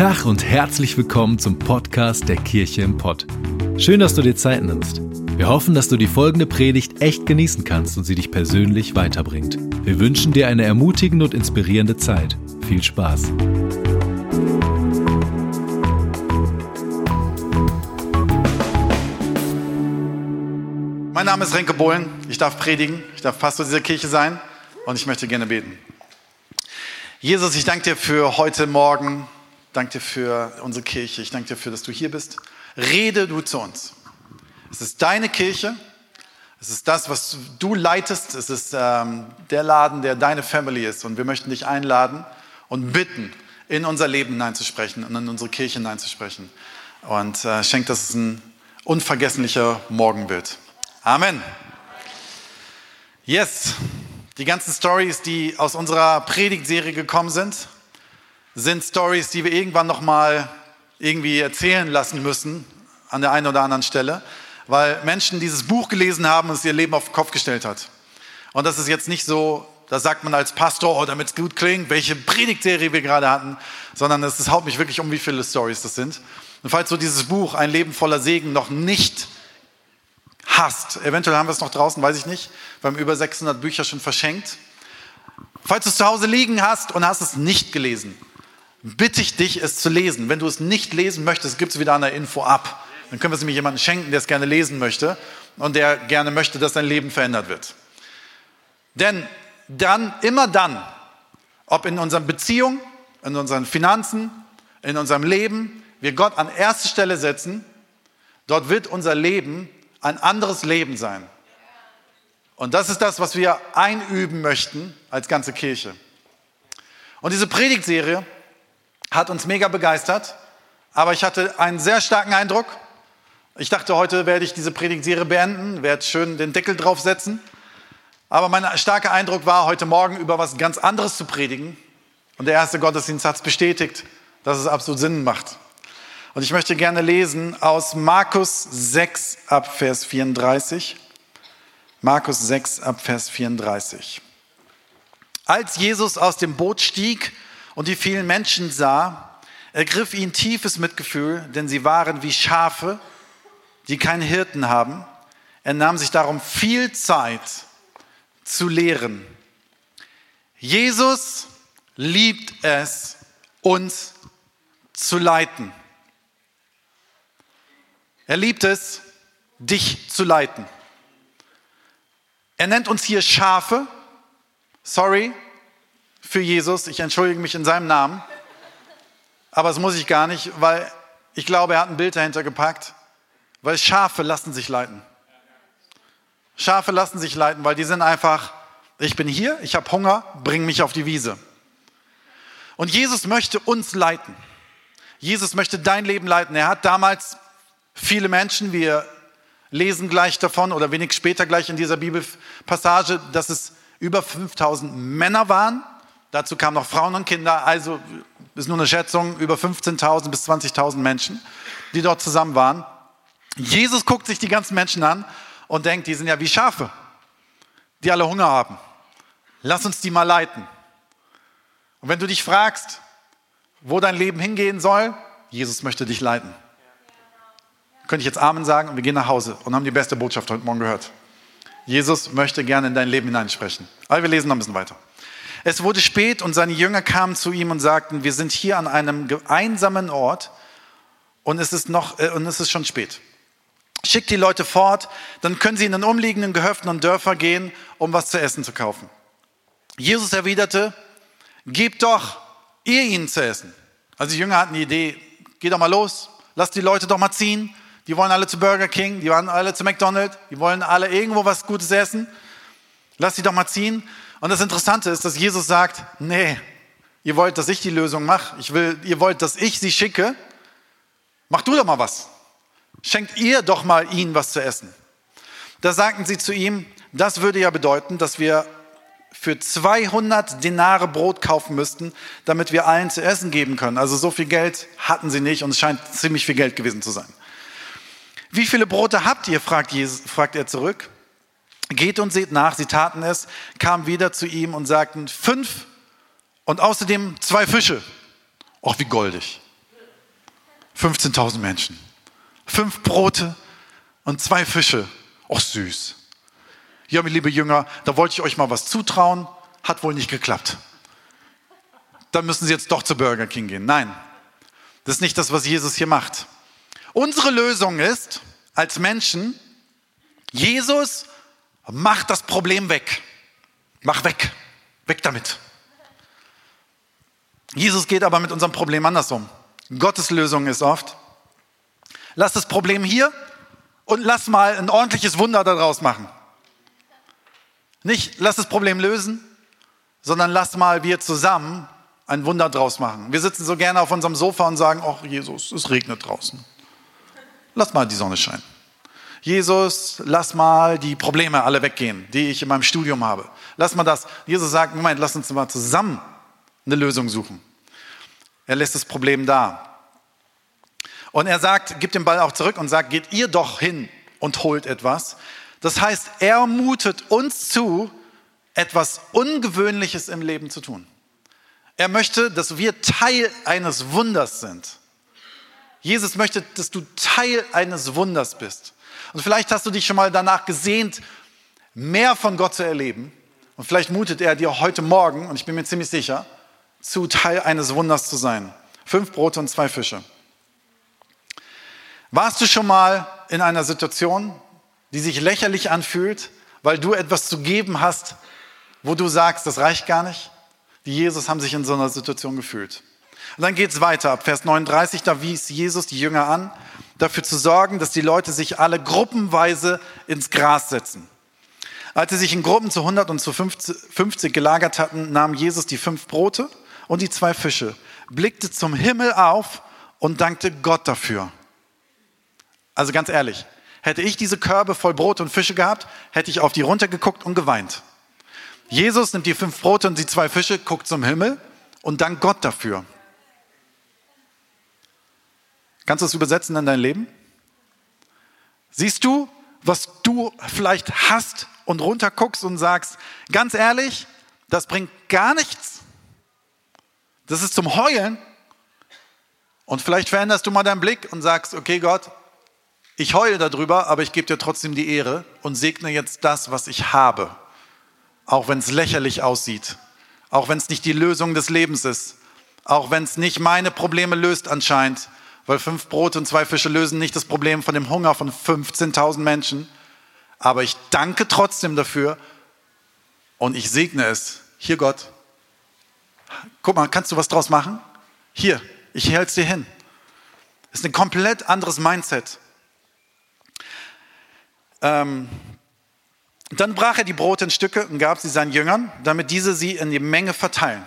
Tag und herzlich willkommen zum Podcast der Kirche im Pott. Schön, dass du dir Zeit nimmst. Wir hoffen, dass du die folgende Predigt echt genießen kannst und sie dich persönlich weiterbringt. Wir wünschen dir eine ermutigende und inspirierende Zeit. Viel Spaß. Mein Name ist Renke Bohlen. Ich darf predigen. Ich darf Pastor dieser Kirche sein und ich möchte gerne beten. Jesus, ich danke dir für heute Morgen. Danke dir für unsere Kirche. Ich danke dir dafür, dass du hier bist. Rede du zu uns. Es ist deine Kirche. Es ist das, was du leitest. Es ist ähm, der Laden, der deine Family ist. Und wir möchten dich einladen und bitten, in unser Leben hineinzusprechen und in unsere Kirche hineinzusprechen. Und äh, schenk, dass es ein unvergesslicher Morgen wird. Amen. Yes. Die ganzen Stories, die aus unserer Predigtserie gekommen sind, sind Stories, die wir irgendwann noch mal irgendwie erzählen lassen müssen an der einen oder anderen Stelle, weil Menschen dieses Buch gelesen haben und es ihr Leben auf den Kopf gestellt hat. Und das ist jetzt nicht so, da sagt man als Pastor, oh, damit es gut klingt, welche Predigtserie wir gerade hatten, sondern es haut mich wirklich um, wie viele Stories das sind. Und falls du dieses Buch, Ein Leben voller Segen, noch nicht hast. Eventuell haben wir es noch draußen, weiß ich nicht. Wir haben über 600 Bücher schon verschenkt. Falls du es zu Hause liegen hast und hast es nicht gelesen, bitte ich dich, es zu lesen. Wenn du es nicht lesen möchtest, gibt es wieder eine Info ab. Dann können wir es nämlich jemandem schenken, der es gerne lesen möchte und der gerne möchte, dass dein Leben verändert wird. Denn dann, immer dann, ob in unseren Beziehungen, in unseren Finanzen, in unserem Leben, wir Gott an erste Stelle setzen, dort wird unser Leben ein anderes Leben sein. Und das ist das, was wir einüben möchten als ganze Kirche. Und diese Predigtserie hat uns mega begeistert, aber ich hatte einen sehr starken Eindruck. Ich dachte, heute werde ich diese Predigtserie beenden, werde schön den Deckel draufsetzen. Aber mein starker Eindruck war, heute Morgen über was ganz anderes zu predigen. Und der erste Gottesdienst hat es bestätigt, dass es absolut Sinn macht. Und ich möchte gerne lesen aus Markus 6 ab Vers 34. Markus 6 ab Vers 34. Als Jesus aus dem Boot stieg und die vielen Menschen sah, ergriff ihn tiefes Mitgefühl, denn sie waren wie Schafe, die keinen Hirten haben. Er nahm sich darum viel Zeit zu lehren. Jesus liebt es, uns zu leiten. Er liebt es, dich zu leiten. Er nennt uns hier Schafe. Sorry für Jesus, ich entschuldige mich in seinem Namen. Aber das muss ich gar nicht, weil ich glaube, er hat ein Bild dahinter gepackt. Weil Schafe lassen sich leiten. Schafe lassen sich leiten, weil die sind einfach, ich bin hier, ich habe Hunger, bring mich auf die Wiese. Und Jesus möchte uns leiten. Jesus möchte dein Leben leiten. Er hat damals Viele Menschen, wir lesen gleich davon oder wenig später gleich in dieser Bibelpassage, dass es über 5000 Männer waren. Dazu kamen noch Frauen und Kinder, also ist nur eine Schätzung, über 15.000 bis 20.000 Menschen, die dort zusammen waren. Jesus guckt sich die ganzen Menschen an und denkt, die sind ja wie Schafe, die alle Hunger haben. Lass uns die mal leiten. Und wenn du dich fragst, wo dein Leben hingehen soll, Jesus möchte dich leiten könnte ich jetzt Amen sagen und wir gehen nach Hause und haben die beste Botschaft heute Morgen gehört. Jesus möchte gerne in dein Leben hineinsprechen. Aber wir lesen noch ein bisschen weiter. Es wurde spät und seine Jünger kamen zu ihm und sagten, wir sind hier an einem einsamen Ort und es ist, noch, äh, und es ist schon spät. Schickt die Leute fort, dann können sie in den umliegenden Gehöften und Dörfer gehen, um was zu essen zu kaufen. Jesus erwiderte, gebt doch ihr ihnen zu essen. Also die Jünger hatten die Idee, geh doch mal los, lass die Leute doch mal ziehen, die wollen alle zu Burger King, die wollen alle zu McDonald's, die wollen alle irgendwo was Gutes essen. Lass sie doch mal ziehen. Und das Interessante ist, dass Jesus sagt, nee, ihr wollt, dass ich die Lösung mache. Ich will, ihr wollt, dass ich sie schicke. Mach du doch mal was. Schenkt ihr doch mal ihnen was zu essen. Da sagten sie zu ihm, das würde ja bedeuten, dass wir für 200 Denare Brot kaufen müssten, damit wir allen zu essen geben können. Also so viel Geld hatten sie nicht und es scheint ziemlich viel Geld gewesen zu sein. Wie viele Brote habt ihr? fragt, Jesus, fragt er zurück. Geht und seht nach, sie taten es, kamen wieder zu ihm und sagten, fünf und außerdem zwei Fische. Och, wie goldig. 15.000 Menschen. Fünf Brote und zwei Fische. Och süß. Ja, liebe Jünger, da wollte ich euch mal was zutrauen. Hat wohl nicht geklappt. Dann müssen Sie jetzt doch zu Burger King gehen. Nein, das ist nicht das, was Jesus hier macht. Unsere Lösung ist, als Menschen, Jesus macht das Problem weg. Mach weg. Weg damit. Jesus geht aber mit unserem Problem andersrum. Gottes Lösung ist oft, lass das Problem hier und lass mal ein ordentliches Wunder daraus machen. Nicht lass das Problem lösen, sondern lass mal wir zusammen ein Wunder draus machen. Wir sitzen so gerne auf unserem Sofa und sagen, ach Jesus, es regnet draußen. Lass mal die Sonne scheinen. Jesus, lass mal die Probleme alle weggehen, die ich in meinem Studium habe. Lass mal das. Jesus sagt, Moment, lass uns mal zusammen eine Lösung suchen. Er lässt das Problem da. Und er sagt, gibt den Ball auch zurück und sagt, geht ihr doch hin und holt etwas. Das heißt, er mutet uns zu, etwas Ungewöhnliches im Leben zu tun. Er möchte, dass wir Teil eines Wunders sind. Jesus möchte, dass du Teil eines Wunders bist. Und vielleicht hast du dich schon mal danach gesehnt, mehr von Gott zu erleben. Und vielleicht mutet er dir heute Morgen, und ich bin mir ziemlich sicher, zu Teil eines Wunders zu sein. Fünf Brote und zwei Fische. Warst du schon mal in einer Situation, die sich lächerlich anfühlt, weil du etwas zu geben hast, wo du sagst, das reicht gar nicht? Die Jesus haben sich in so einer Situation gefühlt. Und dann geht es weiter. Ab Vers 39, da wies Jesus die Jünger an, dafür zu sorgen, dass die Leute sich alle gruppenweise ins Gras setzen. Als sie sich in Gruppen zu 100 und zu 50 gelagert hatten, nahm Jesus die fünf Brote und die zwei Fische, blickte zum Himmel auf und dankte Gott dafür. Also ganz ehrlich, hätte ich diese Körbe voll Brot und Fische gehabt, hätte ich auf die runtergeguckt und geweint. Jesus nimmt die fünf Brote und die zwei Fische, guckt zum Himmel und dankt Gott dafür. Kannst du es übersetzen in dein Leben? Siehst du, was du vielleicht hast und runterguckst und sagst, ganz ehrlich, das bringt gar nichts. Das ist zum Heulen. Und vielleicht veränderst du mal deinen Blick und sagst, okay Gott, ich heule darüber, aber ich gebe dir trotzdem die Ehre und segne jetzt das, was ich habe. Auch wenn es lächerlich aussieht. Auch wenn es nicht die Lösung des Lebens ist. Auch wenn es nicht meine Probleme löst anscheinend. Weil fünf Brote und zwei Fische lösen nicht das Problem von dem Hunger von 15.000 Menschen. Aber ich danke trotzdem dafür und ich segne es. Hier Gott, Guck mal, kannst du was draus machen? Hier, ich halte es dir hin. Das ist ein komplett anderes Mindset. Ähm, dann brach er die Brote in Stücke und gab sie seinen Jüngern, damit diese sie in die Menge verteilen.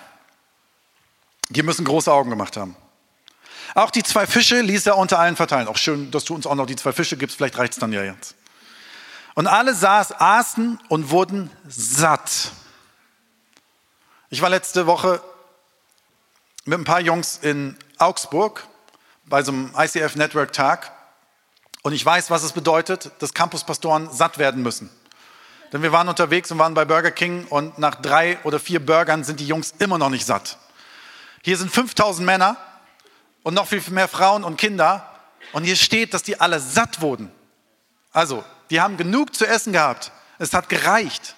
Die müssen große Augen gemacht haben. Auch die zwei Fische ließ er unter allen verteilen. Auch schön, dass du uns auch noch die zwei Fische gibst, vielleicht reicht es dann ja jetzt. Und alle saß, aßen und wurden satt. Ich war letzte Woche mit ein paar Jungs in Augsburg bei so einem ICF Network Tag und ich weiß, was es bedeutet, dass Campuspastoren satt werden müssen. Denn wir waren unterwegs und waren bei Burger King und nach drei oder vier Burgern sind die Jungs immer noch nicht satt. Hier sind 5000 Männer und noch viel mehr Frauen und Kinder und hier steht, dass die alle satt wurden. Also, die haben genug zu essen gehabt. Es hat gereicht.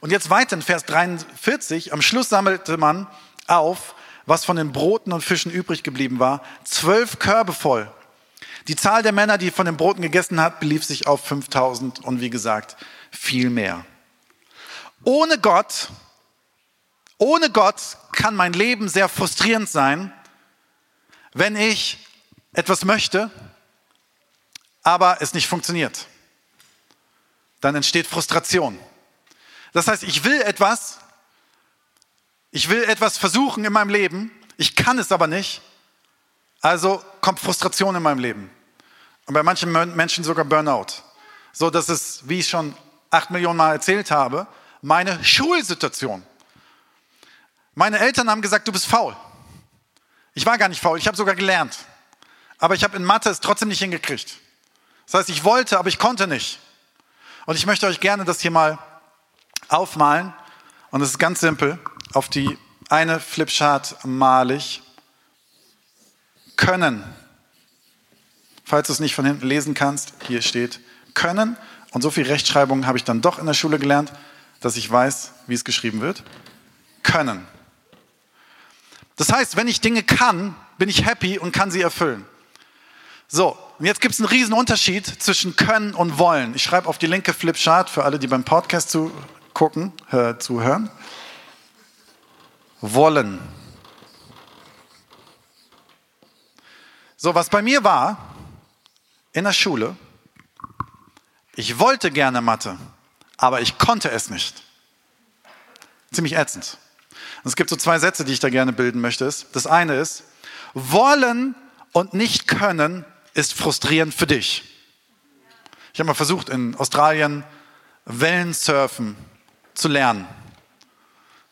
Und jetzt weiter in Vers 43, am Schluss sammelte man auf, was von den Broten und Fischen übrig geblieben war, zwölf Körbe voll. Die Zahl der Männer, die von den Broten gegessen hat, belief sich auf 5000 und wie gesagt, viel mehr. Ohne Gott, ohne Gott kann mein Leben sehr frustrierend sein, wenn ich etwas möchte, aber es nicht funktioniert. Dann entsteht Frustration. Das heißt, ich will etwas, ich will etwas versuchen in meinem Leben, ich kann es aber nicht, also kommt Frustration in meinem Leben. Und bei manchen Menschen sogar Burnout. So, dass es, wie ich schon acht Millionen Mal erzählt habe, meine Schulsituation. Meine Eltern haben gesagt, du bist faul. Ich war gar nicht faul, ich habe sogar gelernt. Aber ich habe in Mathe es trotzdem nicht hingekriegt. Das heißt, ich wollte, aber ich konnte nicht. Und ich möchte euch gerne das hier mal aufmalen. Und es ist ganz simpel. Auf die eine Flipchart male ich können. falls du es nicht von hinten lesen kannst, hier steht können. Und so viel Rechtschreibung habe ich dann doch in der Schule gelernt, dass ich weiß, wie es geschrieben wird. Können. Das heißt, wenn ich Dinge kann, bin ich happy und kann sie erfüllen. So, und jetzt gibt es einen riesen Unterschied zwischen können und wollen. Ich schreibe auf die linke Flipchart für alle, die beim Podcast zugucken, äh, zuhören. Wollen. So, was bei mir war in der Schule, ich wollte gerne Mathe, aber ich konnte es nicht. Ziemlich ätzend. Und es gibt so zwei Sätze, die ich da gerne bilden möchte. Das eine ist, wollen und nicht können ist frustrierend für dich. Ich habe mal versucht, in Australien Wellensurfen zu lernen.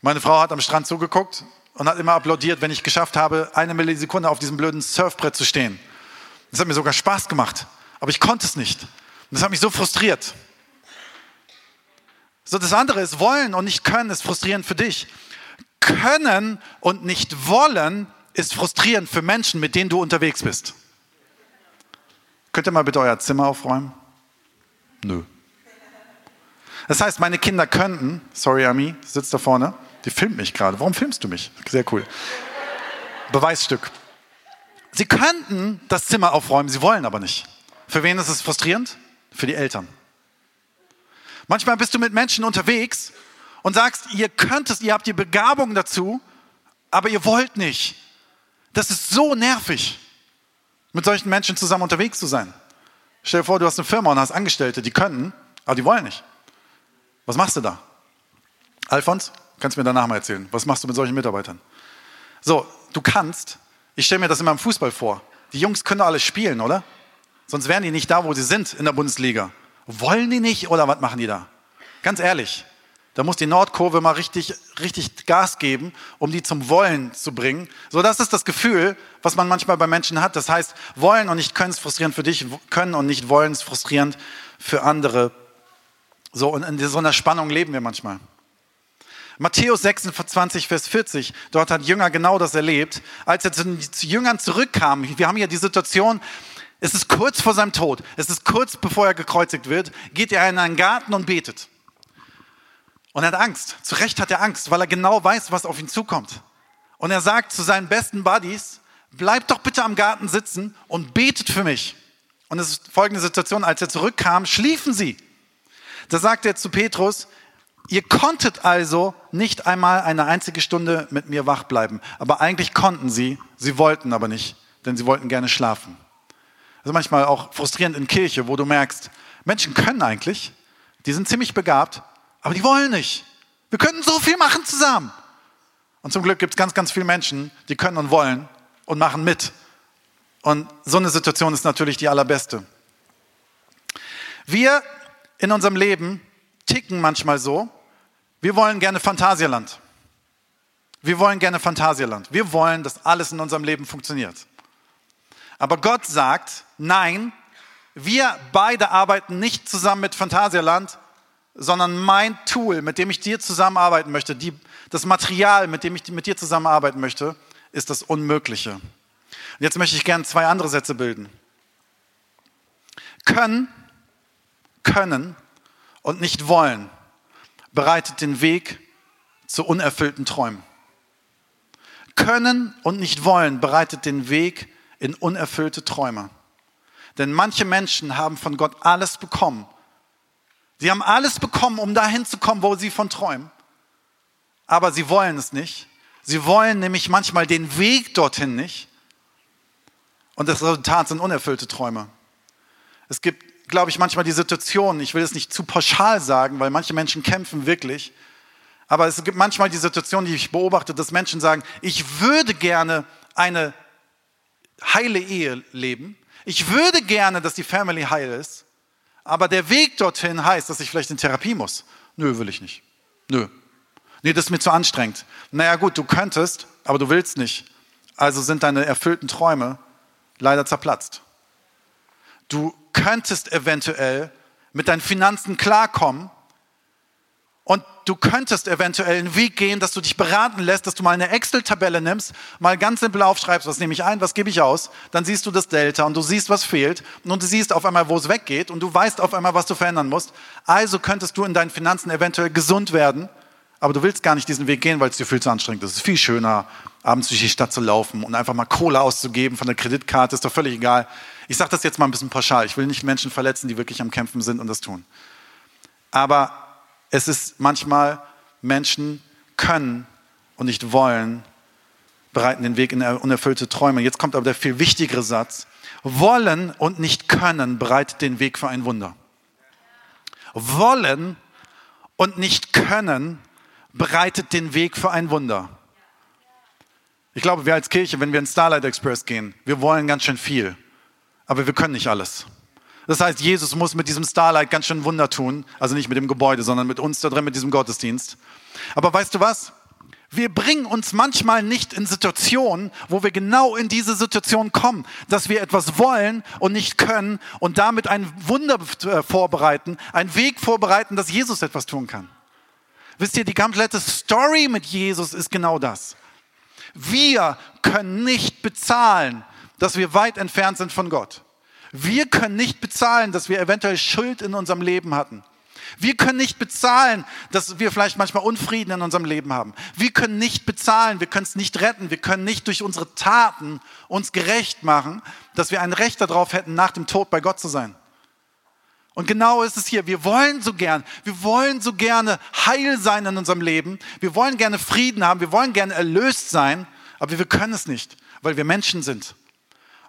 Meine Frau hat am Strand zugeguckt und hat immer applaudiert, wenn ich geschafft habe, eine Millisekunde auf diesem blöden Surfbrett zu stehen. Das hat mir sogar Spaß gemacht, aber ich konnte es nicht. Und das hat mich so frustriert. So, das andere ist wollen und nicht können ist frustrierend für dich. Können und nicht wollen ist frustrierend für Menschen, mit denen du unterwegs bist. Könnt ihr mal bitte euer Zimmer aufräumen? Nö. Das heißt, meine Kinder könnten, sorry Ami, sitzt da vorne, die filmt mich gerade. Warum filmst du mich? Sehr cool. Beweisstück. Sie könnten das Zimmer aufräumen, sie wollen aber nicht. Für wen ist es frustrierend? Für die Eltern. Manchmal bist du mit Menschen unterwegs und sagst, ihr könnt es, ihr habt die Begabung dazu, aber ihr wollt nicht. Das ist so nervig, mit solchen Menschen zusammen unterwegs zu sein. Stell dir vor, du hast eine Firma und hast Angestellte, die könnten, aber die wollen nicht. Was machst du da? Alfons, kannst du mir danach mal erzählen. Was machst du mit solchen Mitarbeitern? So, du kannst, ich stelle mir das immer im Fußball vor. Die Jungs können alles spielen, oder? Sonst wären die nicht da, wo sie sind in der Bundesliga. Wollen die nicht oder was machen die da? Ganz ehrlich, da muss die Nordkurve mal richtig, richtig Gas geben, um die zum Wollen zu bringen. So, das ist das Gefühl, was man manchmal bei Menschen hat. Das heißt, wollen und nicht können ist frustrierend für dich, können und nicht wollen ist frustrierend für andere. So, und in so einer Spannung leben wir manchmal. Matthäus 26, Vers 40, dort hat Jünger genau das erlebt. Als er zu den Jüngern zurückkam, wir haben hier die Situation, es ist kurz vor seinem Tod, es ist kurz bevor er gekreuzigt wird, geht er in einen Garten und betet. Und er hat Angst. Zu Recht hat er Angst, weil er genau weiß, was auf ihn zukommt. Und er sagt zu seinen besten Buddies, bleibt doch bitte am Garten sitzen und betet für mich. Und es ist folgende Situation, als er zurückkam, schliefen sie. Da sagt er zu Petrus, ihr konntet also nicht einmal eine einzige Stunde mit mir wach bleiben. Aber eigentlich konnten sie, sie wollten aber nicht, denn sie wollten gerne schlafen. Das ist manchmal auch frustrierend in Kirche, wo du merkst, Menschen können eigentlich, die sind ziemlich begabt, aber die wollen nicht. Wir könnten so viel machen zusammen. Und zum Glück gibt es ganz, ganz viele Menschen, die können und wollen und machen mit. Und so eine Situation ist natürlich die allerbeste. Wir in unserem Leben ticken manchmal so, wir wollen gerne Phantasialand. Wir wollen gerne Phantasialand. Wir wollen, dass alles in unserem Leben funktioniert. Aber Gott sagt, nein, wir beide arbeiten nicht zusammen mit Phantasialand, sondern mein Tool, mit dem ich dir zusammenarbeiten möchte, die, das Material, mit dem ich mit dir zusammenarbeiten möchte, ist das Unmögliche. Und jetzt möchte ich gerne zwei andere Sätze bilden. Können, können und nicht wollen bereitet den Weg zu unerfüllten Träumen. Können und nicht wollen bereitet den Weg in unerfüllte Träume. Denn manche Menschen haben von Gott alles bekommen Sie haben alles bekommen, um dahin zu kommen, wo sie von träumen. Aber sie wollen es nicht. Sie wollen nämlich manchmal den Weg dorthin nicht. Und das Resultat sind unerfüllte Träume. Es gibt, glaube ich, manchmal die Situation, ich will es nicht zu pauschal sagen, weil manche Menschen kämpfen wirklich. Aber es gibt manchmal die Situation, die ich beobachte, dass Menschen sagen, ich würde gerne eine heile Ehe leben. Ich würde gerne, dass die Family heil ist. Aber der Weg dorthin heißt, dass ich vielleicht in Therapie muss. Nö, will ich nicht. Nö. Nee, das ist mir zu anstrengend. Naja gut, du könntest, aber du willst nicht. Also sind deine erfüllten Träume leider zerplatzt. Du könntest eventuell mit deinen Finanzen klarkommen du könntest eventuell einen Weg gehen, dass du dich beraten lässt, dass du mal eine Excel-Tabelle nimmst, mal ganz simpel aufschreibst, was nehme ich ein, was gebe ich aus, dann siehst du das Delta und du siehst, was fehlt und du siehst auf einmal, wo es weggeht und du weißt auf einmal, was du verändern musst. Also könntest du in deinen Finanzen eventuell gesund werden, aber du willst gar nicht diesen Weg gehen, weil es dir viel zu anstrengend ist. Es ist viel schöner, abends durch die Stadt zu laufen und einfach mal Kohle auszugeben von der Kreditkarte, ist doch völlig egal. Ich sage das jetzt mal ein bisschen pauschal. Ich will nicht Menschen verletzen, die wirklich am Kämpfen sind und das tun. Aber es ist manchmal, Menschen können und nicht wollen, bereiten den Weg in unerfüllte Träume. Jetzt kommt aber der viel wichtigere Satz. Wollen und nicht können bereitet den Weg für ein Wunder. Wollen und nicht können bereitet den Weg für ein Wunder. Ich glaube, wir als Kirche, wenn wir in Starlight Express gehen, wir wollen ganz schön viel, aber wir können nicht alles. Das heißt, Jesus muss mit diesem Starlight ganz schön Wunder tun. Also nicht mit dem Gebäude, sondern mit uns da drin, mit diesem Gottesdienst. Aber weißt du was? Wir bringen uns manchmal nicht in Situationen, wo wir genau in diese Situation kommen, dass wir etwas wollen und nicht können und damit ein Wunder äh, vorbereiten, einen Weg vorbereiten, dass Jesus etwas tun kann. Wisst ihr, die komplette Story mit Jesus ist genau das. Wir können nicht bezahlen, dass wir weit entfernt sind von Gott. Wir können nicht bezahlen, dass wir eventuell Schuld in unserem Leben hatten. Wir können nicht bezahlen, dass wir vielleicht manchmal Unfrieden in unserem Leben haben. Wir können nicht bezahlen, wir können es nicht retten, wir können nicht durch unsere Taten uns gerecht machen, dass wir ein Recht darauf hätten, nach dem Tod bei Gott zu sein. Und genau ist es hier. Wir wollen so gern, wir wollen so gerne heil sein in unserem Leben. Wir wollen gerne Frieden haben, wir wollen gerne erlöst sein, aber wir können es nicht, weil wir Menschen sind.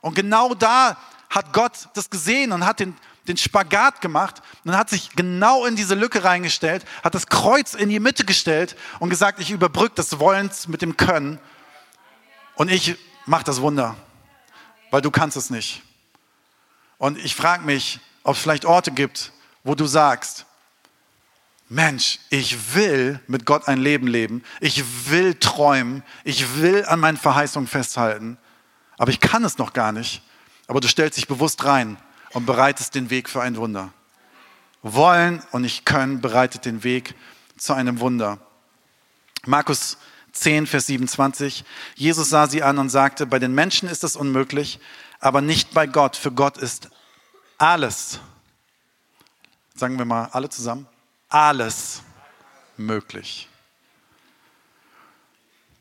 Und genau da hat Gott das gesehen und hat den, den Spagat gemacht und hat sich genau in diese Lücke reingestellt, hat das Kreuz in die Mitte gestellt und gesagt, ich überbrücke das Wollens mit dem Können und ich mache das Wunder, weil du kannst es nicht. Und ich frage mich, ob es vielleicht Orte gibt, wo du sagst, Mensch, ich will mit Gott ein Leben leben, ich will träumen, ich will an meinen Verheißungen festhalten, aber ich kann es noch gar nicht. Aber du stellst dich bewusst rein und bereitest den Weg für ein Wunder. Wollen und nicht können bereitet den Weg zu einem Wunder. Markus 10, Vers 27. Jesus sah sie an und sagte, bei den Menschen ist es unmöglich, aber nicht bei Gott. Für Gott ist alles, sagen wir mal alle zusammen, alles möglich.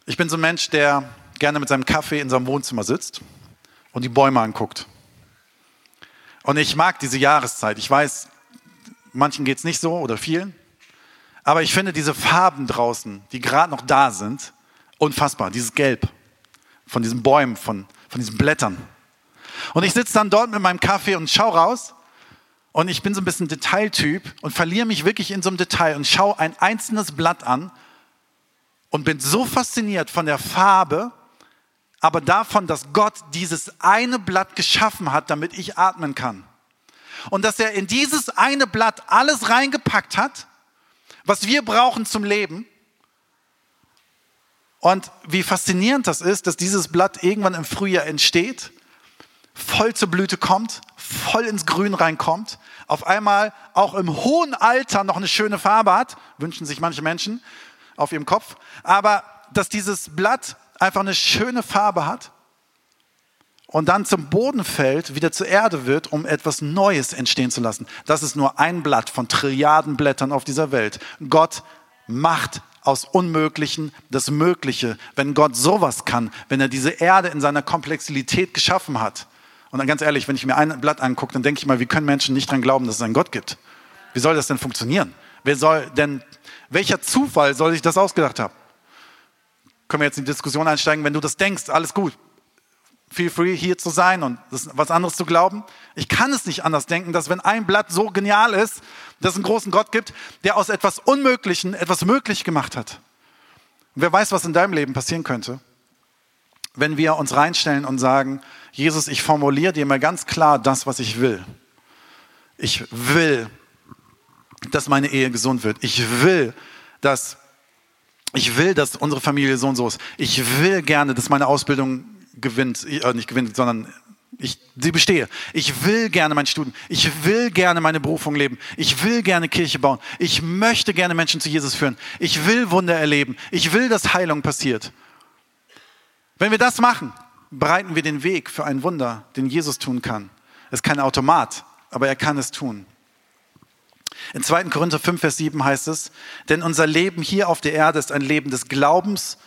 Ich bin so ein Mensch, der gerne mit seinem Kaffee in seinem Wohnzimmer sitzt und die Bäume anguckt. Und ich mag diese Jahreszeit. Ich weiß, manchen geht es nicht so oder vielen. Aber ich finde diese Farben draußen, die gerade noch da sind, unfassbar. Dieses Gelb von diesen Bäumen, von, von diesen Blättern. Und ich sitze dann dort mit meinem Kaffee und schaue raus. Und ich bin so ein bisschen Detailtyp und verliere mich wirklich in so einem Detail und schaue ein einzelnes Blatt an und bin so fasziniert von der Farbe aber davon, dass Gott dieses eine Blatt geschaffen hat, damit ich atmen kann. Und dass er in dieses eine Blatt alles reingepackt hat, was wir brauchen zum Leben. Und wie faszinierend das ist, dass dieses Blatt irgendwann im Frühjahr entsteht, voll zur Blüte kommt, voll ins Grün reinkommt, auf einmal auch im hohen Alter noch eine schöne Farbe hat, wünschen sich manche Menschen auf ihrem Kopf, aber dass dieses Blatt einfach eine schöne Farbe hat und dann zum Boden fällt, wieder zur Erde wird, um etwas Neues entstehen zu lassen. Das ist nur ein Blatt von Trilliarden Blättern auf dieser Welt. Gott macht aus Unmöglichen das Mögliche. Wenn Gott sowas kann, wenn er diese Erde in seiner Komplexität geschaffen hat. Und dann ganz ehrlich, wenn ich mir ein Blatt angucke, dann denke ich mal, wie können Menschen nicht daran glauben, dass es einen Gott gibt? Wie soll das denn funktionieren? Wer soll denn, welcher Zufall soll sich das ausgedacht haben? Können wir jetzt in die Diskussion einsteigen, wenn du das denkst, alles gut. Feel free, hier zu sein und was anderes zu glauben. Ich kann es nicht anders denken, dass wenn ein Blatt so genial ist, dass es einen großen Gott gibt, der aus etwas Unmöglichen etwas möglich gemacht hat. Und wer weiß, was in deinem Leben passieren könnte, wenn wir uns reinstellen und sagen, Jesus, ich formuliere dir mal ganz klar das, was ich will. Ich will, dass meine Ehe gesund wird. Ich will, dass ich will, dass unsere Familie so und so ist. Ich will gerne, dass meine Ausbildung gewinnt, äh, nicht gewinnt, sondern Ich sie bestehe. Ich will gerne mein Studium. Ich will gerne meine Berufung leben. Ich will gerne Kirche bauen. Ich möchte gerne Menschen zu Jesus führen. Ich will Wunder erleben. Ich will, dass Heilung passiert. Wenn wir das machen, bereiten wir den Weg für ein Wunder, den Jesus tun kann. Es ist kein Automat, aber er kann es tun. In 2. Korinther 5, Vers 7 heißt es, denn unser Leben hier auf der Erde ist ein Leben des Glaubens,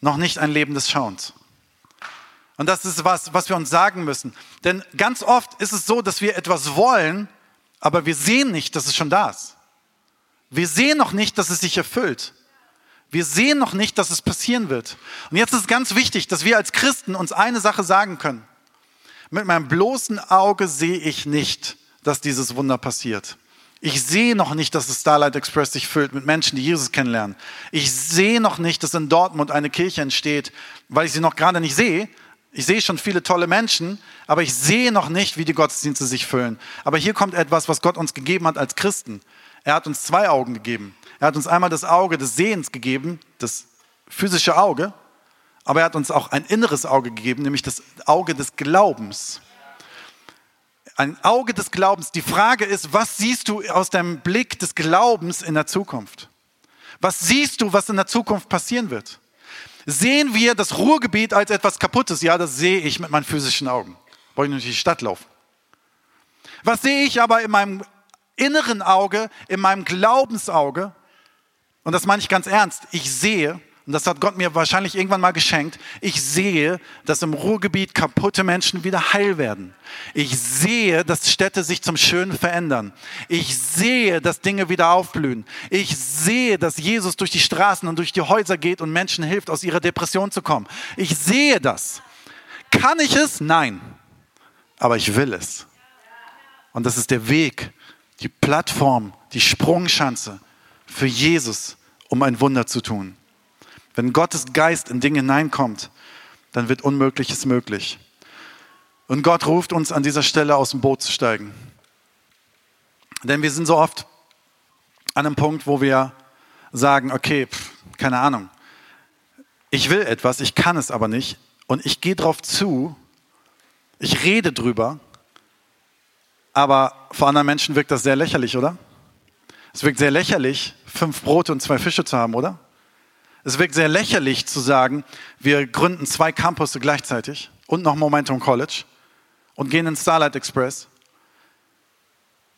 noch nicht ein Leben des Schauens. Und das ist was, was wir uns sagen müssen. Denn ganz oft ist es so, dass wir etwas wollen, aber wir sehen nicht, dass es schon da ist. Wir sehen noch nicht, dass es sich erfüllt. Wir sehen noch nicht, dass es passieren wird. Und jetzt ist es ganz wichtig, dass wir als Christen uns eine Sache sagen können. Mit meinem bloßen Auge sehe ich nicht, dass dieses Wunder passiert. Ich sehe noch nicht, dass das Starlight Express sich füllt mit Menschen, die Jesus kennenlernen. Ich sehe noch nicht, dass in Dortmund eine Kirche entsteht, weil ich sie noch gerade nicht sehe, ich sehe schon viele tolle Menschen, aber ich sehe noch nicht, wie die Gottesdienste sich füllen. Aber hier kommt etwas, was Gott uns gegeben hat als Christen. Er hat uns zwei Augen gegeben. Er hat uns einmal das Auge des Sehens gegeben, das physische Auge, aber er hat uns auch ein inneres Auge gegeben, nämlich das Auge des Glaubens. Ein Auge des Glaubens. Die Frage ist, was siehst du aus deinem Blick des Glaubens in der Zukunft? Was siehst du, was in der Zukunft passieren wird? sehen wir das Ruhrgebiet als etwas Kaputtes. Ja, das sehe ich mit meinen physischen Augen. Wollte ich durch die Stadt laufen. Was sehe ich aber in meinem inneren Auge, in meinem Glaubensauge? Und das meine ich ganz ernst. Ich sehe, und das hat Gott mir wahrscheinlich irgendwann mal geschenkt, ich sehe, dass im Ruhrgebiet kaputte Menschen wieder heil werden. Ich sehe, dass Städte sich zum Schönen verändern. Ich sehe, dass Dinge wieder aufblühen. Ich sehe, dass Jesus durch die Straßen und durch die Häuser geht und Menschen hilft, aus ihrer Depression zu kommen. Ich sehe das. Kann ich es? Nein. Aber ich will es. Und das ist der Weg, die Plattform, die Sprungschanze für Jesus, um ein Wunder zu tun. Wenn Gottes Geist in Dinge hineinkommt, dann wird Unmögliches möglich. Und Gott ruft uns an dieser Stelle aus dem Boot zu steigen. Denn wir sind so oft an einem Punkt, wo wir sagen, okay, pff, keine Ahnung, ich will etwas, ich kann es aber nicht und ich gehe drauf zu, ich rede drüber, aber vor anderen Menschen wirkt das sehr lächerlich, oder? Es wirkt sehr lächerlich, fünf Brote und zwei Fische zu haben, oder? Es wirkt sehr lächerlich zu sagen, wir gründen zwei Campus gleichzeitig und noch Momentum College und gehen in Starlight Express.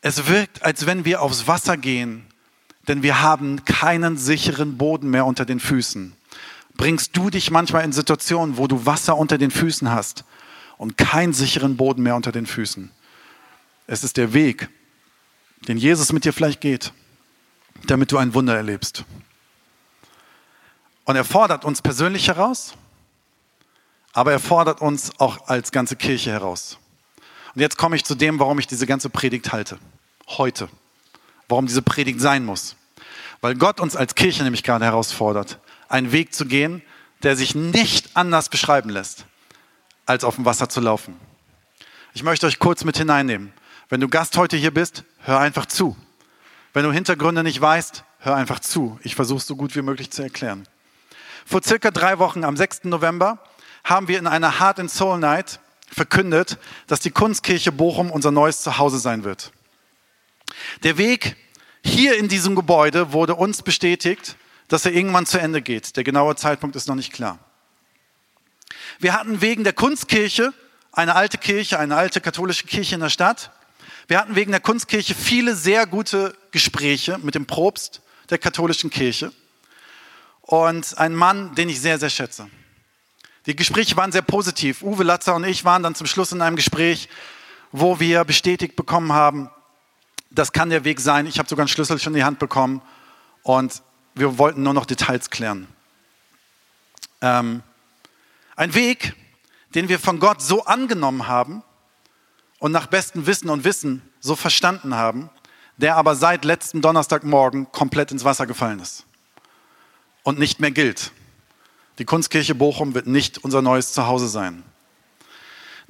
Es wirkt, als wenn wir aufs Wasser gehen, denn wir haben keinen sicheren Boden mehr unter den Füßen. Bringst du dich manchmal in Situationen, wo du Wasser unter den Füßen hast und keinen sicheren Boden mehr unter den Füßen? Es ist der Weg, den Jesus mit dir vielleicht geht, damit du ein Wunder erlebst. Und er fordert uns persönlich heraus, aber er fordert uns auch als ganze Kirche heraus. Und jetzt komme ich zu dem, warum ich diese ganze Predigt halte. Heute. Warum diese Predigt sein muss. Weil Gott uns als Kirche nämlich gerade herausfordert, einen Weg zu gehen, der sich nicht anders beschreiben lässt, als auf dem Wasser zu laufen. Ich möchte euch kurz mit hineinnehmen. Wenn du Gast heute hier bist, hör einfach zu. Wenn du Hintergründe nicht weißt, hör einfach zu. Ich versuche es so gut wie möglich zu erklären. Vor circa drei Wochen, am 6. November, haben wir in einer Heart and Soul Night verkündet, dass die Kunstkirche Bochum unser neues Zuhause sein wird. Der Weg hier in diesem Gebäude wurde uns bestätigt, dass er irgendwann zu Ende geht. Der genaue Zeitpunkt ist noch nicht klar. Wir hatten wegen der Kunstkirche eine alte Kirche, eine alte katholische Kirche in der Stadt. Wir hatten wegen der Kunstkirche viele sehr gute Gespräche mit dem Propst der katholischen Kirche und ein Mann, den ich sehr, sehr schätze. Die Gespräche waren sehr positiv. Uwe Latzer und ich waren dann zum Schluss in einem Gespräch, wo wir bestätigt bekommen haben, das kann der Weg sein. Ich habe sogar einen Schlüssel schon in die Hand bekommen und wir wollten nur noch Details klären. Ähm, ein Weg, den wir von Gott so angenommen haben und nach bestem Wissen und Wissen so verstanden haben, der aber seit letzten Donnerstagmorgen komplett ins Wasser gefallen ist und nicht mehr gilt. Die Kunstkirche Bochum wird nicht unser neues Zuhause sein.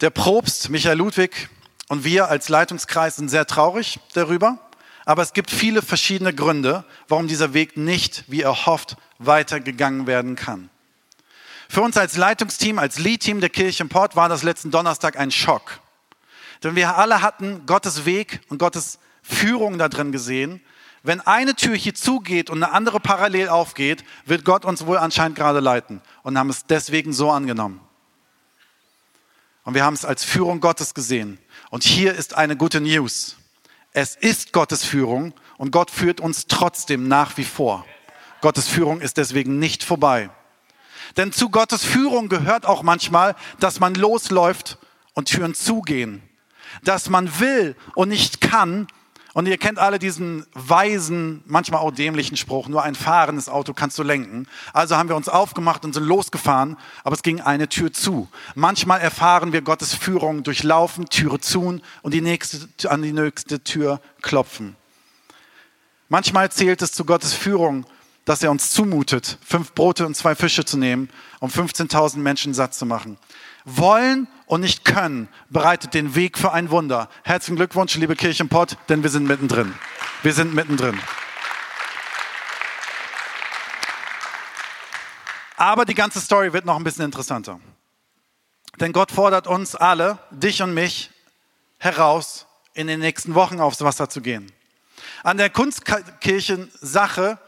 Der Propst Michael Ludwig und wir als Leitungskreis sind sehr traurig darüber, aber es gibt viele verschiedene Gründe, warum dieser Weg nicht, wie er hofft, weitergegangen werden kann. Für uns als Leitungsteam, als Lead-Team der Kirche im Port war das letzten Donnerstag ein Schock. Denn wir alle hatten Gottes Weg und Gottes Führung da drin gesehen. Wenn eine Tür hier zugeht und eine andere parallel aufgeht, wird Gott uns wohl anscheinend gerade leiten und haben es deswegen so angenommen. Und wir haben es als Führung Gottes gesehen. Und hier ist eine gute News. Es ist Gottes Führung und Gott führt uns trotzdem nach wie vor. Gottes Führung ist deswegen nicht vorbei. Denn zu Gottes Führung gehört auch manchmal, dass man losläuft und Türen zugehen. Dass man will und nicht kann und ihr kennt alle diesen weisen, manchmal auch dämlichen Spruch, nur ein fahrendes Auto kannst du lenken. Also haben wir uns aufgemacht und sind losgefahren, aber es ging eine Tür zu. Manchmal erfahren wir Gottes Führung durch Laufen, Türe zu und die nächste, an die nächste Tür klopfen. Manchmal zählt es zu Gottes Führung, dass er uns zumutet, fünf Brote und zwei Fische zu nehmen, um 15.000 Menschen satt zu machen. Wollen und nicht können bereitet den Weg für ein Wunder. Herzlichen Glückwunsch, liebe Kirchenpott, denn wir sind mittendrin. Wir sind mittendrin. Aber die ganze Story wird noch ein bisschen interessanter. Denn Gott fordert uns alle, dich und mich, heraus, in den nächsten Wochen aufs Wasser zu gehen. An der Kunstkirchen-Sache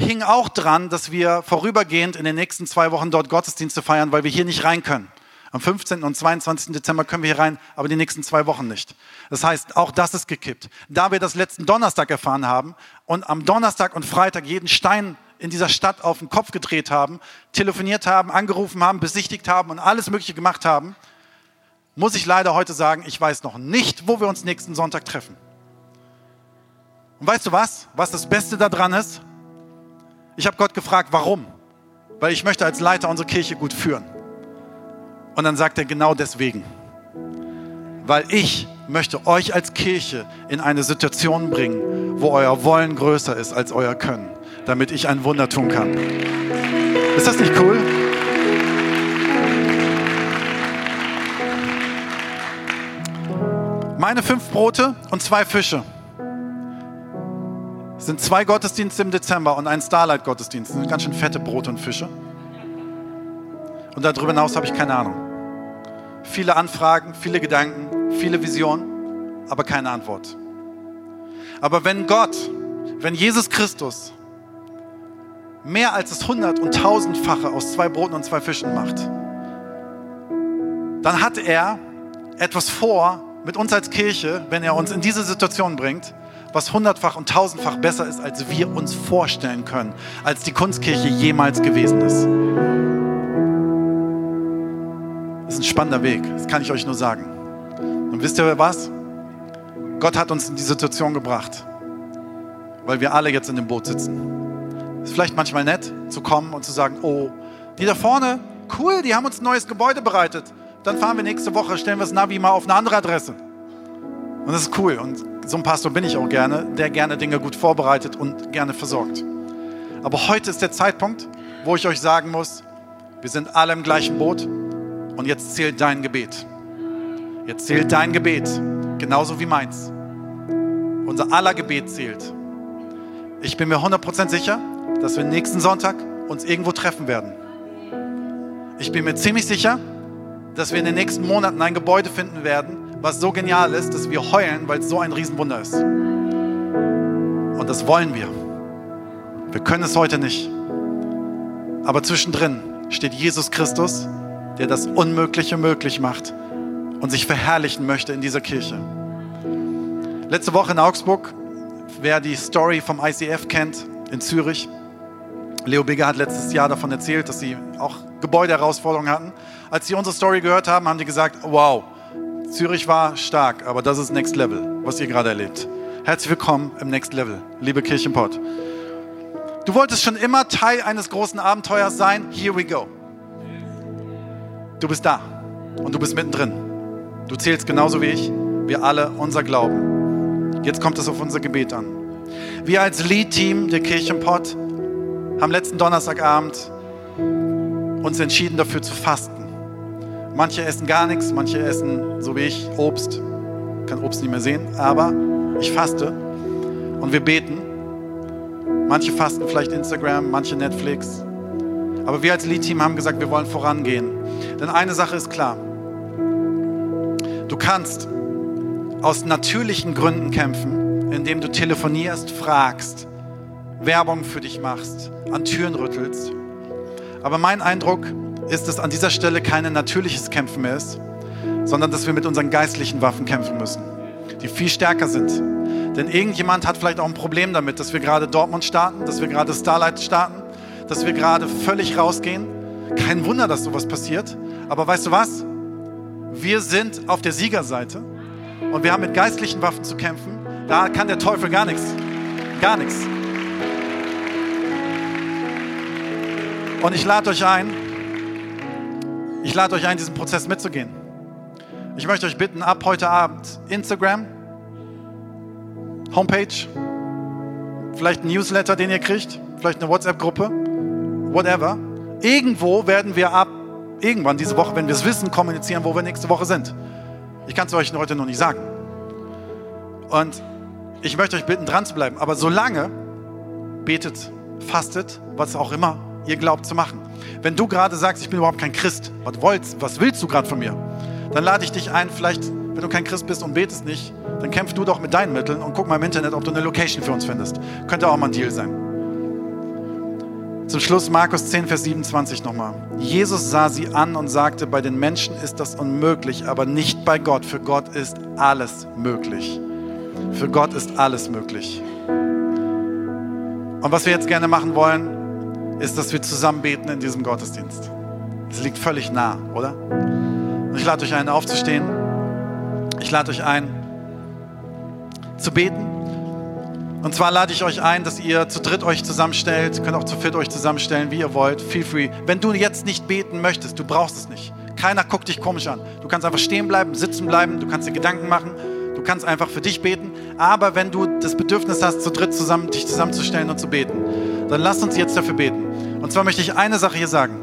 hing auch dran, dass wir vorübergehend in den nächsten zwei Wochen dort Gottesdienste feiern, weil wir hier nicht rein können. Am 15. und 22. Dezember können wir hier rein, aber die nächsten zwei Wochen nicht. Das heißt, auch das ist gekippt. Da wir das letzten Donnerstag erfahren haben und am Donnerstag und Freitag jeden Stein in dieser Stadt auf den Kopf gedreht haben, telefoniert haben, angerufen haben, besichtigt haben und alles Mögliche gemacht haben, muss ich leider heute sagen, ich weiß noch nicht, wo wir uns nächsten Sonntag treffen. Und weißt du was? Was das Beste daran ist? Ich habe Gott gefragt, warum? Weil ich möchte als Leiter unsere Kirche gut führen. Und dann sagt er genau deswegen. Weil ich möchte euch als Kirche in eine Situation bringen, wo euer Wollen größer ist als euer Können, damit ich ein Wunder tun kann. Ist das nicht cool? Meine fünf Brote und zwei Fische sind zwei Gottesdienste im Dezember und ein Starlight-Gottesdienst. Das sind ganz schön fette Brote und Fische. Und darüber hinaus habe ich keine Ahnung viele Anfragen, viele Gedanken, viele Visionen, aber keine Antwort. Aber wenn Gott, wenn Jesus Christus mehr als das hundert- und tausendfache aus zwei Broten und zwei Fischen macht, dann hat er etwas vor mit uns als Kirche, wenn er uns in diese Situation bringt, was hundertfach und tausendfach besser ist, als wir uns vorstellen können, als die Kunstkirche jemals gewesen ist. Ist ein spannender Weg, das kann ich euch nur sagen. Und wisst ihr was? Gott hat uns in die Situation gebracht, weil wir alle jetzt in dem Boot sitzen. Ist vielleicht manchmal nett zu kommen und zu sagen, oh, die da vorne, cool, die haben uns ein neues Gebäude bereitet. Dann fahren wir nächste Woche, stellen wir das Navi mal auf eine andere Adresse. Und das ist cool. Und so ein Pastor bin ich auch gerne, der gerne Dinge gut vorbereitet und gerne versorgt. Aber heute ist der Zeitpunkt, wo ich euch sagen muss, wir sind alle im gleichen Boot. Und jetzt zählt dein Gebet. Jetzt zählt dein Gebet, genauso wie meins. Unser aller Gebet zählt. Ich bin mir 100% sicher, dass wir nächsten Sonntag uns irgendwo treffen werden. Ich bin mir ziemlich sicher, dass wir in den nächsten Monaten ein Gebäude finden werden, was so genial ist, dass wir heulen, weil es so ein Riesenwunder ist. Und das wollen wir. Wir können es heute nicht. Aber zwischendrin steht Jesus Christus der das Unmögliche möglich macht und sich verherrlichen möchte in dieser Kirche. Letzte Woche in Augsburg, wer die Story vom ICF kennt, in Zürich, Leo Bigger hat letztes Jahr davon erzählt, dass sie auch Gebäudeherausforderungen hatten. Als sie unsere Story gehört haben, haben die gesagt, wow, Zürich war stark, aber das ist Next Level, was ihr gerade erlebt. Herzlich willkommen im Next Level, liebe Kirchenpott. Du wolltest schon immer Teil eines großen Abenteuers sein. Here we go. Du bist da und du bist mittendrin. Du zählst genauso wie ich. Wir alle unser Glauben. Jetzt kommt es auf unser Gebet an. Wir als Lead-Team der Kirchenpott haben letzten Donnerstagabend uns entschieden dafür zu fasten. Manche essen gar nichts, manche essen, so wie ich, Obst. Ich kann Obst nicht mehr sehen, aber ich faste und wir beten. Manche fasten vielleicht Instagram, manche Netflix. Aber wir als Lead-Team haben gesagt, wir wollen vorangehen. Denn eine Sache ist klar. Du kannst aus natürlichen Gründen kämpfen, indem du telefonierst, fragst, Werbung für dich machst, an Türen rüttelst. Aber mein Eindruck ist, dass an dieser Stelle kein natürliches Kämpfen mehr ist, sondern dass wir mit unseren geistlichen Waffen kämpfen müssen, die viel stärker sind. Denn irgendjemand hat vielleicht auch ein Problem damit, dass wir gerade Dortmund starten, dass wir gerade Starlight starten, dass wir gerade völlig rausgehen. Kein Wunder, dass sowas passiert. Aber weißt du was? Wir sind auf der Siegerseite und wir haben mit geistlichen Waffen zu kämpfen. Da kann der Teufel gar nichts. Gar nichts. Und ich lade euch ein, ich lade euch ein, diesen Prozess mitzugehen. Ich möchte euch bitten, ab heute Abend Instagram, Homepage, vielleicht ein Newsletter, den ihr kriegt, vielleicht eine WhatsApp-Gruppe, whatever. Irgendwo werden wir ab irgendwann diese Woche, wenn wir es wissen, kommunizieren, wo wir nächste Woche sind. Ich kann es euch heute noch nicht sagen. Und ich möchte euch bitten, dran zu bleiben. Aber solange betet, fastet, was auch immer ihr glaubt zu machen. Wenn du gerade sagst, ich bin überhaupt kein Christ, was, wollt's, was willst du gerade von mir? Dann lade ich dich ein, vielleicht, wenn du kein Christ bist und betest nicht, dann kämpf du doch mit deinen Mitteln und guck mal im Internet, ob du eine Location für uns findest. Könnte auch mal ein Deal sein. Zum Schluss Markus 10, Vers 27 nochmal. Jesus sah sie an und sagte, bei den Menschen ist das unmöglich, aber nicht bei Gott. Für Gott ist alles möglich. Für Gott ist alles möglich. Und was wir jetzt gerne machen wollen, ist, dass wir zusammen beten in diesem Gottesdienst. Es liegt völlig nah, oder? Und ich lade euch ein, aufzustehen. Ich lade euch ein, zu beten. Und zwar lade ich euch ein, dass ihr zu dritt euch zusammenstellt, könnt auch zu viert euch zusammenstellen, wie ihr wollt. Feel free. Wenn du jetzt nicht beten möchtest, du brauchst es nicht. Keiner guckt dich komisch an. Du kannst einfach stehen bleiben, sitzen bleiben, du kannst dir Gedanken machen, du kannst einfach für dich beten. Aber wenn du das Bedürfnis hast, zu dritt zusammen, dich zusammenzustellen und zu beten, dann lasst uns jetzt dafür beten. Und zwar möchte ich eine Sache hier sagen.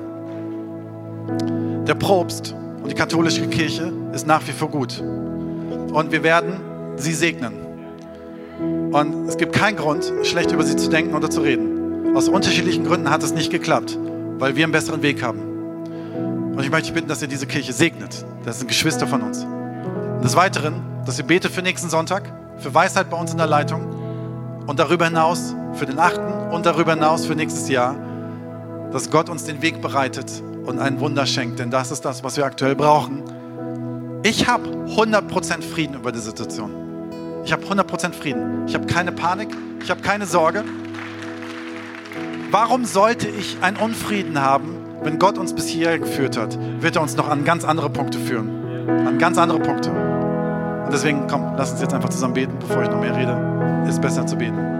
Der Propst und die katholische Kirche ist nach wie vor gut. Und wir werden sie segnen. Und es gibt keinen Grund, schlecht über sie zu denken oder zu reden. Aus unterschiedlichen Gründen hat es nicht geklappt, weil wir einen besseren Weg haben. Und ich möchte bitten, dass ihr diese Kirche segnet. Das sind Geschwister von uns. Und des Weiteren, dass ihr betet für nächsten Sonntag, für Weisheit bei uns in der Leitung und darüber hinaus für den achten und darüber hinaus für nächstes Jahr, dass Gott uns den Weg bereitet und ein Wunder schenkt, denn das ist das, was wir aktuell brauchen. Ich habe 100% Frieden über die Situation. Ich habe 100% Frieden. Ich habe keine Panik, ich habe keine Sorge. Warum sollte ich einen Unfrieden haben, wenn Gott uns bis hierher geführt hat? Wird er uns noch an ganz andere Punkte führen. An ganz andere Punkte. Und deswegen, komm, lass uns jetzt einfach zusammen beten, bevor ich noch mehr rede. Ist besser zu beten.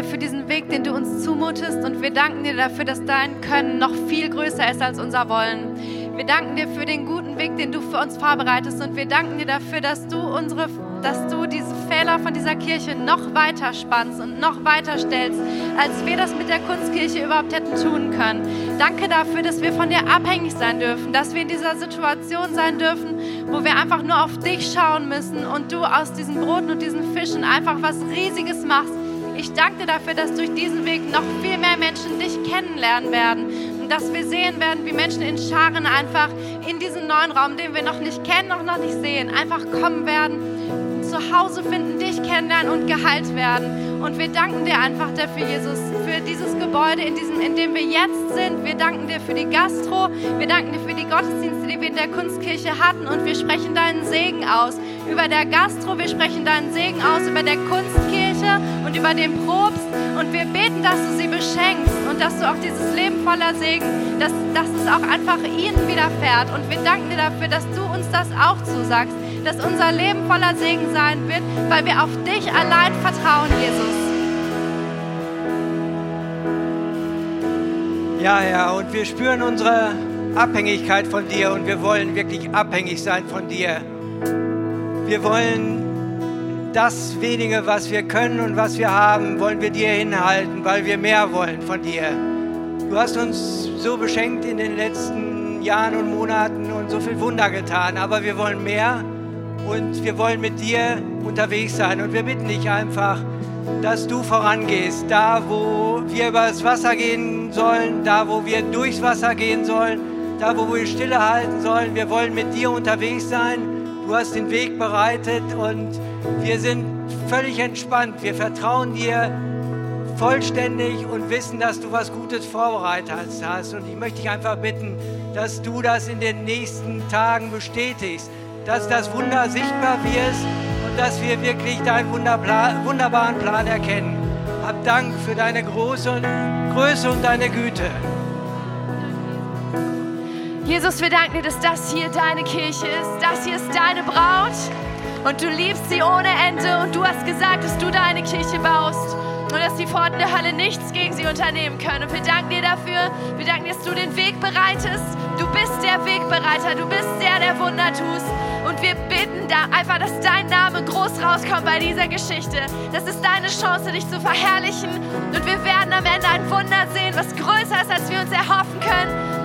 Dir für diesen Weg, den du uns zumutest und wir danken dir dafür, dass dein Können noch viel größer ist als unser Wollen. Wir danken dir für den guten Weg, den du für uns vorbereitest und wir danken dir dafür, dass du unsere dass du diese Fehler von dieser Kirche noch weiter spannst und noch weiter stellst, als wir das mit der Kunstkirche überhaupt hätten tun können. Danke dafür, dass wir von dir abhängig sein dürfen, dass wir in dieser Situation sein dürfen, wo wir einfach nur auf dich schauen müssen und du aus diesen Broten und diesen Fischen einfach was Riesiges machst ich danke dir dafür, dass durch diesen Weg noch viel mehr Menschen dich kennenlernen werden. Und dass wir sehen werden, wie Menschen in Scharen einfach in diesen neuen Raum, den wir noch nicht kennen, noch, noch nicht sehen, einfach kommen werden, zu Hause finden, dich kennenlernen und geheilt werden. Und wir danken dir einfach dafür, Jesus, für dieses Gebäude, in, diesem, in dem wir jetzt sind. Wir danken dir für die Gastro, wir danken dir für die Gottesdienste, die wir in der Kunstkirche hatten. Und wir sprechen deinen Segen aus. Über der Gastro, wir sprechen deinen Segen aus. Über der Kunstkirche und über den Probst und wir beten, dass du sie beschenkst und dass du auch dieses Leben voller Segen, dass, dass es auch einfach ihnen widerfährt und wir danken dir dafür, dass du uns das auch zusagst, dass unser Leben voller Segen sein wird, weil wir auf dich allein vertrauen, Jesus. Ja, Herr, und wir spüren unsere Abhängigkeit von dir und wir wollen wirklich abhängig sein von dir. Wir wollen das wenige, was wir können und was wir haben, wollen wir dir hinhalten, weil wir mehr wollen von dir. Du hast uns so beschenkt in den letzten Jahren und Monaten und so viel Wunder getan, aber wir wollen mehr und wir wollen mit dir unterwegs sein und wir bitten dich einfach, dass du vorangehst, da wo wir über das Wasser gehen sollen, da wo wir durchs Wasser gehen sollen, da wo wir Stille halten sollen. Wir wollen mit dir unterwegs sein. Du hast den Weg bereitet und wir sind völlig entspannt. Wir vertrauen dir vollständig und wissen, dass du was Gutes vorbereitet hast. Und ich möchte dich einfach bitten, dass du das in den nächsten Tagen bestätigst, dass das Wunder sichtbar wird und dass wir wirklich deinen wunderbaren Plan erkennen. Hab Dank für deine große Größe und deine Güte. Jesus, wir danken dir, dass das hier deine Kirche ist. Das hier ist deine Braut. Und du liebst sie ohne Ende. Und du hast gesagt, dass du deine Kirche baust. Und dass die Pforten der Hölle nichts gegen sie unternehmen können. Und wir danken dir dafür. Wir danken dir, dass du den Weg bereitest. Du bist der Wegbereiter. Du bist der, der Wunder tust. Und wir bitten da einfach, dass dein Name groß rauskommt bei dieser Geschichte. Das ist deine Chance, dich zu verherrlichen. Und wir werden am Ende ein Wunder sehen, was größer ist, als wir uns erhoffen können.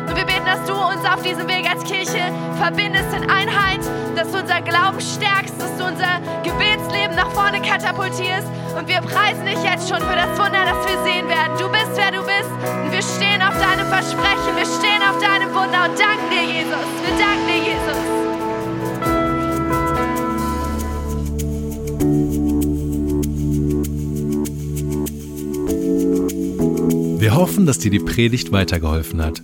Dass du uns auf diesem Weg als Kirche verbindest in Einheit, dass du unser Glauben stärkst, dass du unser Gebetsleben nach vorne katapultierst. Und wir preisen dich jetzt schon für das Wunder, das wir sehen werden. Du bist, wer du bist. Und wir stehen auf deinem Versprechen, wir stehen auf deinem Wunder und danken dir, Jesus. Wir danken dir, Jesus. Wir hoffen, dass dir die Predigt weitergeholfen hat.